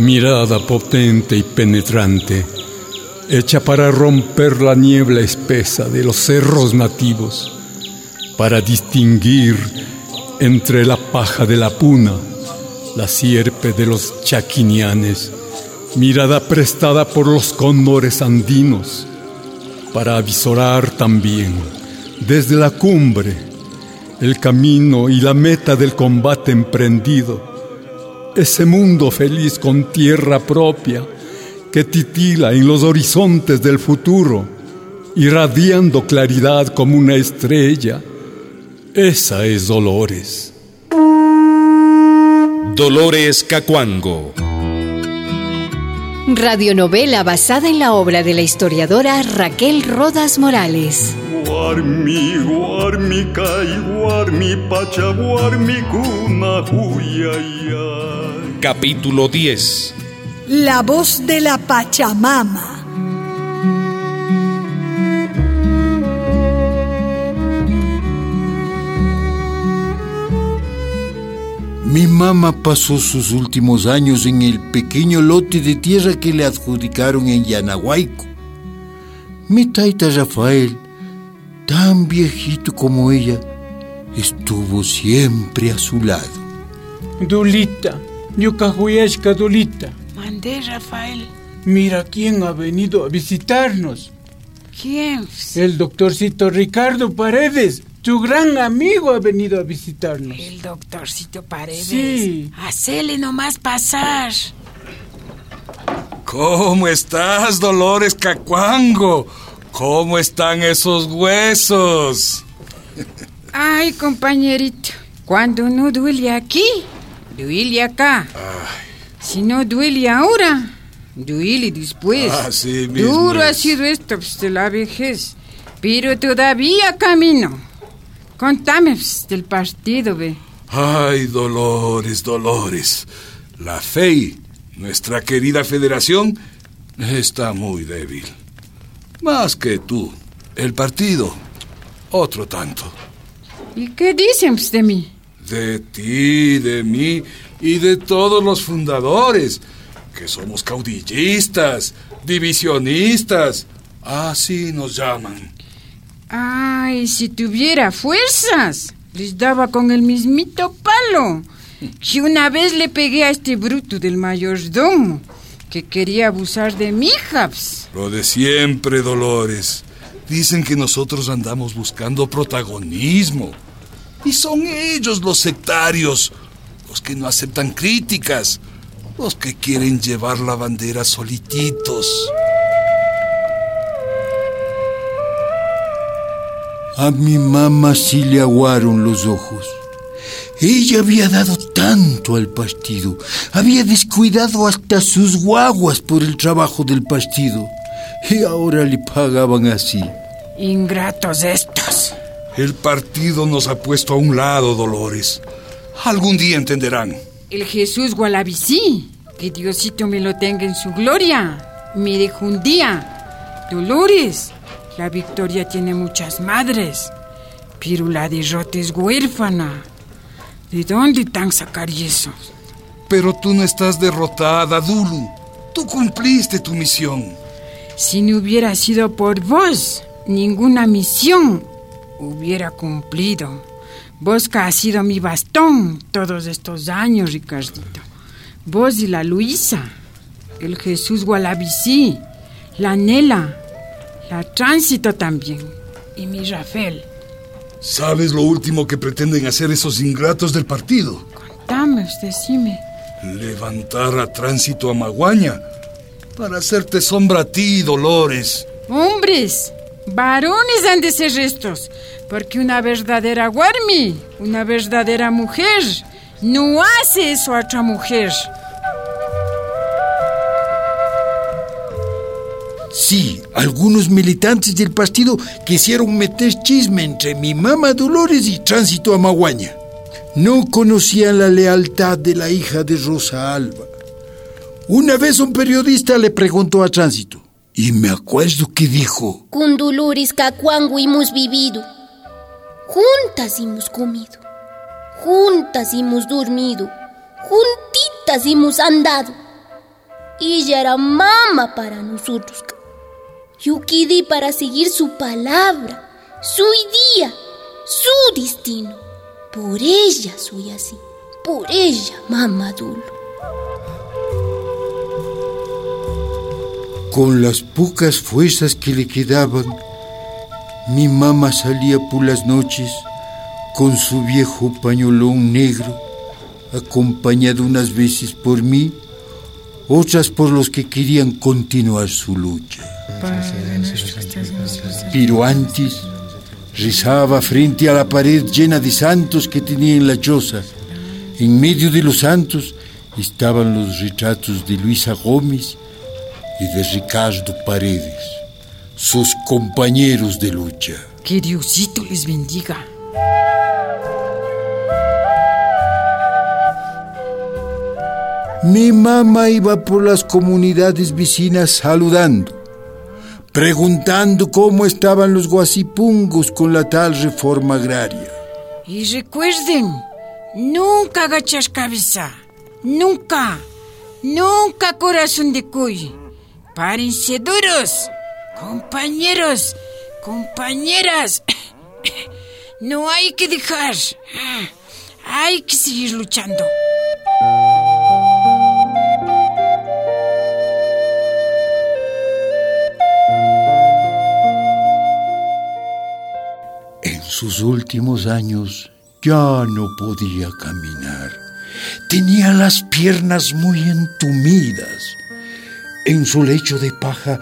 Mirada potente y penetrante, hecha para romper la niebla espesa de los cerros nativos, para distinguir entre la paja de la puna, la sierpe de los chaquinianes, mirada prestada por los cóndores andinos, para avisorar también desde la cumbre el camino y la meta del combate emprendido, ese mundo feliz con tierra propia que titila en los horizontes del futuro, irradiando claridad como una estrella. Esa es Dolores. Dolores Cacuango. Radionovela basada en la obra de la historiadora Raquel Rodas Morales. Guarmi, guarmi, kai, guarmi, pacha, guarmi, kuna, Capítulo 10. La voz de la Pachamama. Mi mamá pasó sus últimos años en el pequeño lote de tierra que le adjudicaron en Yanahuayco. Mi taita Rafael, tan viejito como ella, estuvo siempre a su lado. Dulita, Yucajuyashka Dulita. Mandé, Rafael. Mira quién ha venido a visitarnos. ¿Quién? El doctorcito Ricardo Paredes, tu gran amigo ha venido a visitarnos. El doctorcito Paredes. Sí. Hacele nomás pasar. ¿Cómo estás, Dolores Cacuango? ¿Cómo están esos huesos? Ay, compañerito, cuando no duele aquí, duele acá. Si no duele ahora, duele después. Así mismo Duro ha es. sido esto pues, de la vejez, pero todavía camino. Contame pues, del partido, ve. Ay, Dolores, Dolores. La FEI, nuestra querida federación, está muy débil. Más que tú. El partido, otro tanto. ¿Y qué dicen pues, de mí? De ti, de mí y de todos los fundadores, que somos caudillistas, divisionistas. Así nos llaman. Ay, si tuviera fuerzas, les daba con el mismito palo. Que una vez le pegué a este bruto del mayordomo, que quería abusar de mi hija. pues. Lo de siempre, Dolores. Dicen que nosotros andamos buscando protagonismo. Y son ellos los sectarios, los que no aceptan críticas, los que quieren llevar la bandera solititos. A mi mamá sí le aguaron los ojos. Ella había dado tanto al partido, había descuidado hasta sus guaguas por el trabajo del partido. Y ahora le pagaban así. Ingratos estos. El partido nos ha puesto a un lado, Dolores. Algún día entenderán. El Jesús Gualabicí, que Diosito me lo tenga en su gloria, me dijo un día, Dolores, la victoria tiene muchas madres, pero la derrota es huérfana. ¿De dónde tan sacar eso? Pero tú no estás derrotada, Dulu. Tú cumpliste tu misión. Si no hubiera sido por vos, ninguna misión hubiera cumplido. Que has sido mi bastón todos estos años, Ricardito. Vos y la Luisa, el Jesús Gualabicí, la Nela, la Tránsito también, y mi Rafael. ¿Sabes lo último que pretenden hacer esos ingratos del partido? Dame, decime. Levantar a tránsito a Maguaña para hacerte sombra a ti, Dolores. Hombres, varones han de ser estos, porque una verdadera Guarmi, una verdadera mujer, no hace eso a otra mujer. Sí, algunos militantes del partido quisieron meter chisme entre mi mamá Dolores y Tránsito a Maguaña. No conocían la lealtad de la hija de Rosa Alba. Una vez un periodista le preguntó a Tránsito, y me acuerdo que dijo, Con Dolores Cacuango hemos vivido. Juntas hemos comido. Juntas hemos dormido. Juntitas hemos andado. ella era mamá para nosotros. Quedé para seguir su palabra, su idea, su destino. Por ella soy así, por ella, mamá Dulo. Con las pocas fuerzas que le quedaban, mi mamá salía por las noches con su viejo pañolón negro, acompañado unas veces por mí, otras por los que querían continuar su lucha. Pero antes rezaba frente a la pared llena de santos que tenía en la choza. En medio de los santos estaban los retratos de Luisa Gómez y de Ricardo Paredes, sus compañeros de lucha. Que Diosito les bendiga. Mi mamá iba por las comunidades vecinas saludando, preguntando cómo estaban los guasipungos con la tal reforma agraria. Y recuerden, nunca agachar cabeza, nunca, nunca corazón de cuy. Párense duros, compañeros, compañeras. No hay que dejar, hay que seguir luchando. En sus últimos años ya no podía caminar. Tenía las piernas muy entumidas. En su lecho de paja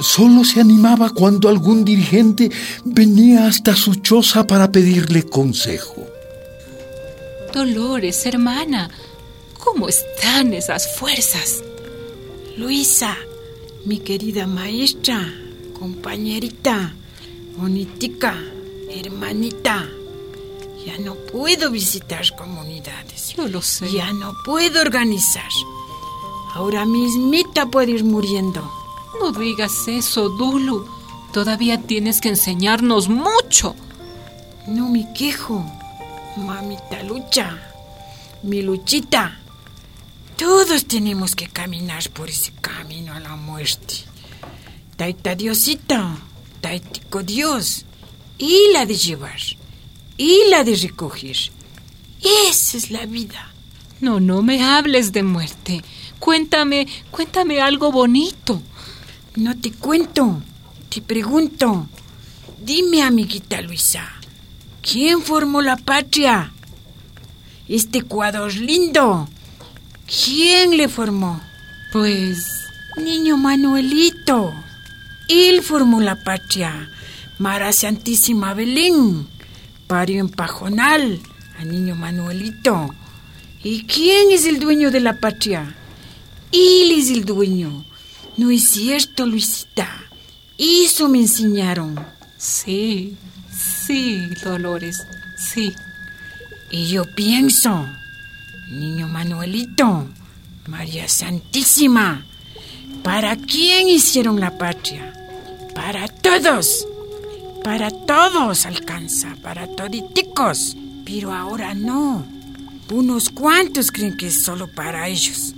solo se animaba cuando algún dirigente venía hasta su choza para pedirle consejo. Dolores, hermana, ¿cómo están esas fuerzas? Luisa, mi querida maestra, compañerita, bonitica, hermanita. Ya no puedo visitar comunidades. Yo lo sé. Ya no puedo organizar. Ahora mismita puedo ir muriendo. No digas eso, Dulu. Todavía tienes que enseñarnos mucho. No me quejo. Mamita lucha. Mi luchita. Todos tenemos que caminar por ese camino a la muerte. Taita Diosito, Taitico Dios, y la de llevar, y la de recoger. Esa es la vida. No, no me hables de muerte. Cuéntame, cuéntame algo bonito. No te cuento, te pregunto. Dime, amiguita Luisa, ¿quién formó la patria? Este Ecuador lindo. ¿Quién le formó? Pues... Niño Manuelito. Él formó la patria. Mara Santísima Belén. Parió en Pajonal a Niño Manuelito. ¿Y quién es el dueño de la patria? Él es el dueño. No es cierto, Luisita. Eso me enseñaron. Sí, sí, Dolores, sí. Y yo pienso, Niño Manuelito, María Santísima, ¿para quién hicieron la patria? Para todos. Para todos alcanza, para toditicos. Pero ahora no. Unos cuantos creen que es solo para ellos.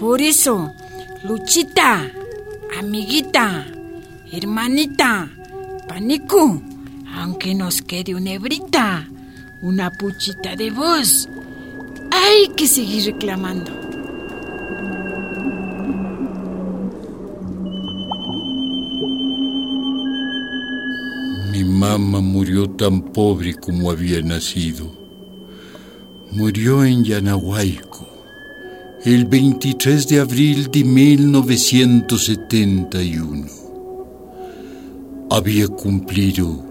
Por eso, Luchita, amiguita, hermanita, panicu, aunque nos quede una hebrita, una puchita de voz, hay que seguir reclamando. Mi mamá murió tan pobre como había nacido. Murió en Yanahuayco el 23 de abril de 1971. Había cumplido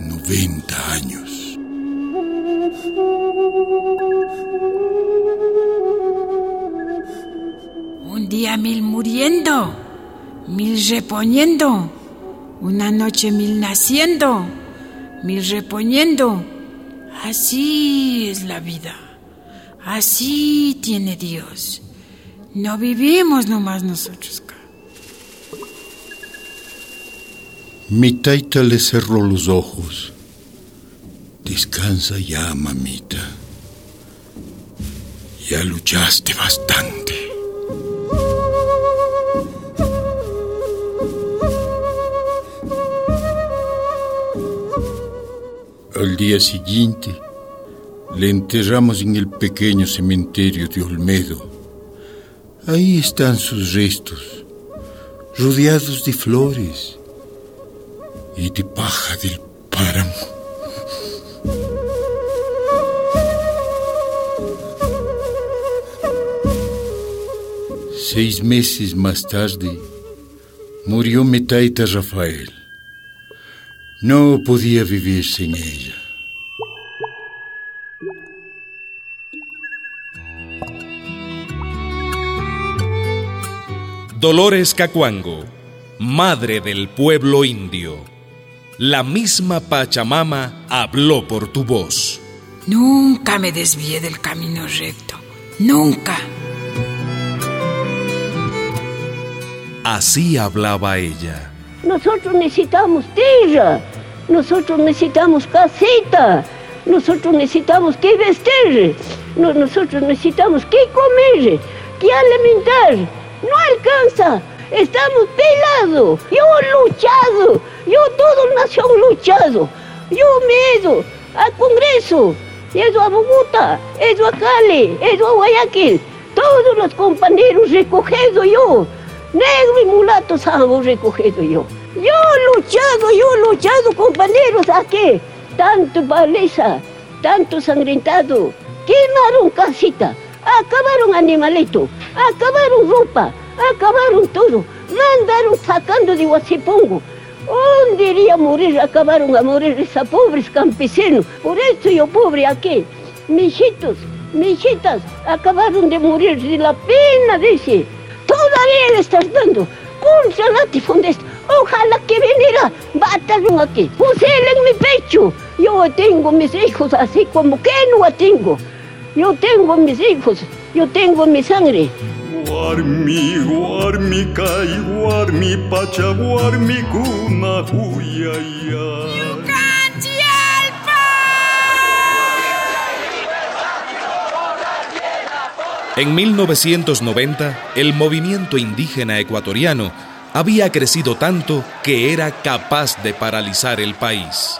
90 años. Un día mil muriendo, mil reponiendo, una noche mil naciendo, mil reponiendo. Así es la vida. Así tiene Dios. No vivimos nomás nosotros. Mi taita le cerró los ojos. Descansa ya, mamita. Ya luchaste bastante. Al día siguiente, le enterramos en el pequeño cementerio de Olmedo. Ahí están sus restos, rodeados de flores y de paja del páramo. Seis meses más tarde, murió Metaita Rafael. No podía vivir sin ella. Dolores Cacuango, madre del pueblo indio. La misma Pachamama habló por tu voz. Nunca me desvié del camino recto. Nunca. Así hablaba ella. Nosotros necesitamos tierra, nosotros necesitamos casita, nosotros necesitamos que vestir, nosotros necesitamos que comer, que alimentar. No alcanza, estamos pelados. Yo luchado, yo todo nación luchado. Yo me he ido al Congreso, he a Bogotá, he a Cali, he a Guayaquil. Todos los compañeros recogido yo negro y mulato salvo recogido yo. Yo he luchado, yo he luchado, compañeros, aquí. Tanto baliza, tanto sangrentado. Quemaron casita, acabaron animalito, acabaron ropa, acabaron todo. Mandaron sacando de Huasipongo. ¿Dónde iría a morir? Acabaron a morir esos pobres campesinos. Por eso yo pobre aquí. Mijitos, mijitas, acabaron de morir de la pena, dice todavía le estás dando contra latifundes. Ojalá que viniera, bátalo aquí, pusele en mi pecho. Yo tengo mis hijos así como que no tengo. Yo tengo mis hijos, yo tengo mi sangre. Guarmi, guarmi, kai, guarmi, pacha, guarmi, kuna, huyaya. En 1990, el movimiento indígena ecuatoriano había crecido tanto que era capaz de paralizar el país.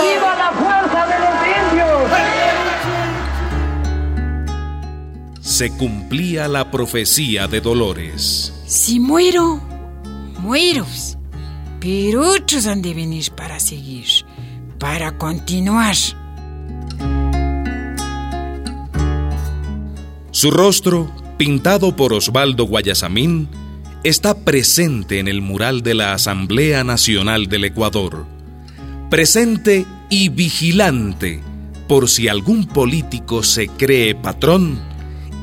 ¡Viva la Se cumplía la profecía de Dolores. Si muero, muero. Pero otros han de venir para seguir, para continuar. Su rostro, pintado por Osvaldo Guayasamín, está presente en el mural de la Asamblea Nacional del Ecuador. Presente y vigilante por si algún político se cree patrón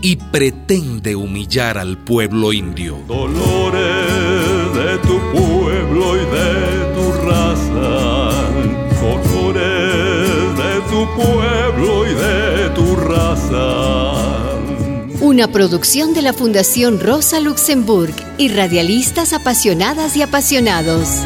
y pretende humillar al pueblo indio. Dolores de tu pueblo y de tu raza. Dolores de tu pueblo y de tu raza. Una producción de la Fundación Rosa Luxemburg y radialistas apasionadas y apasionados.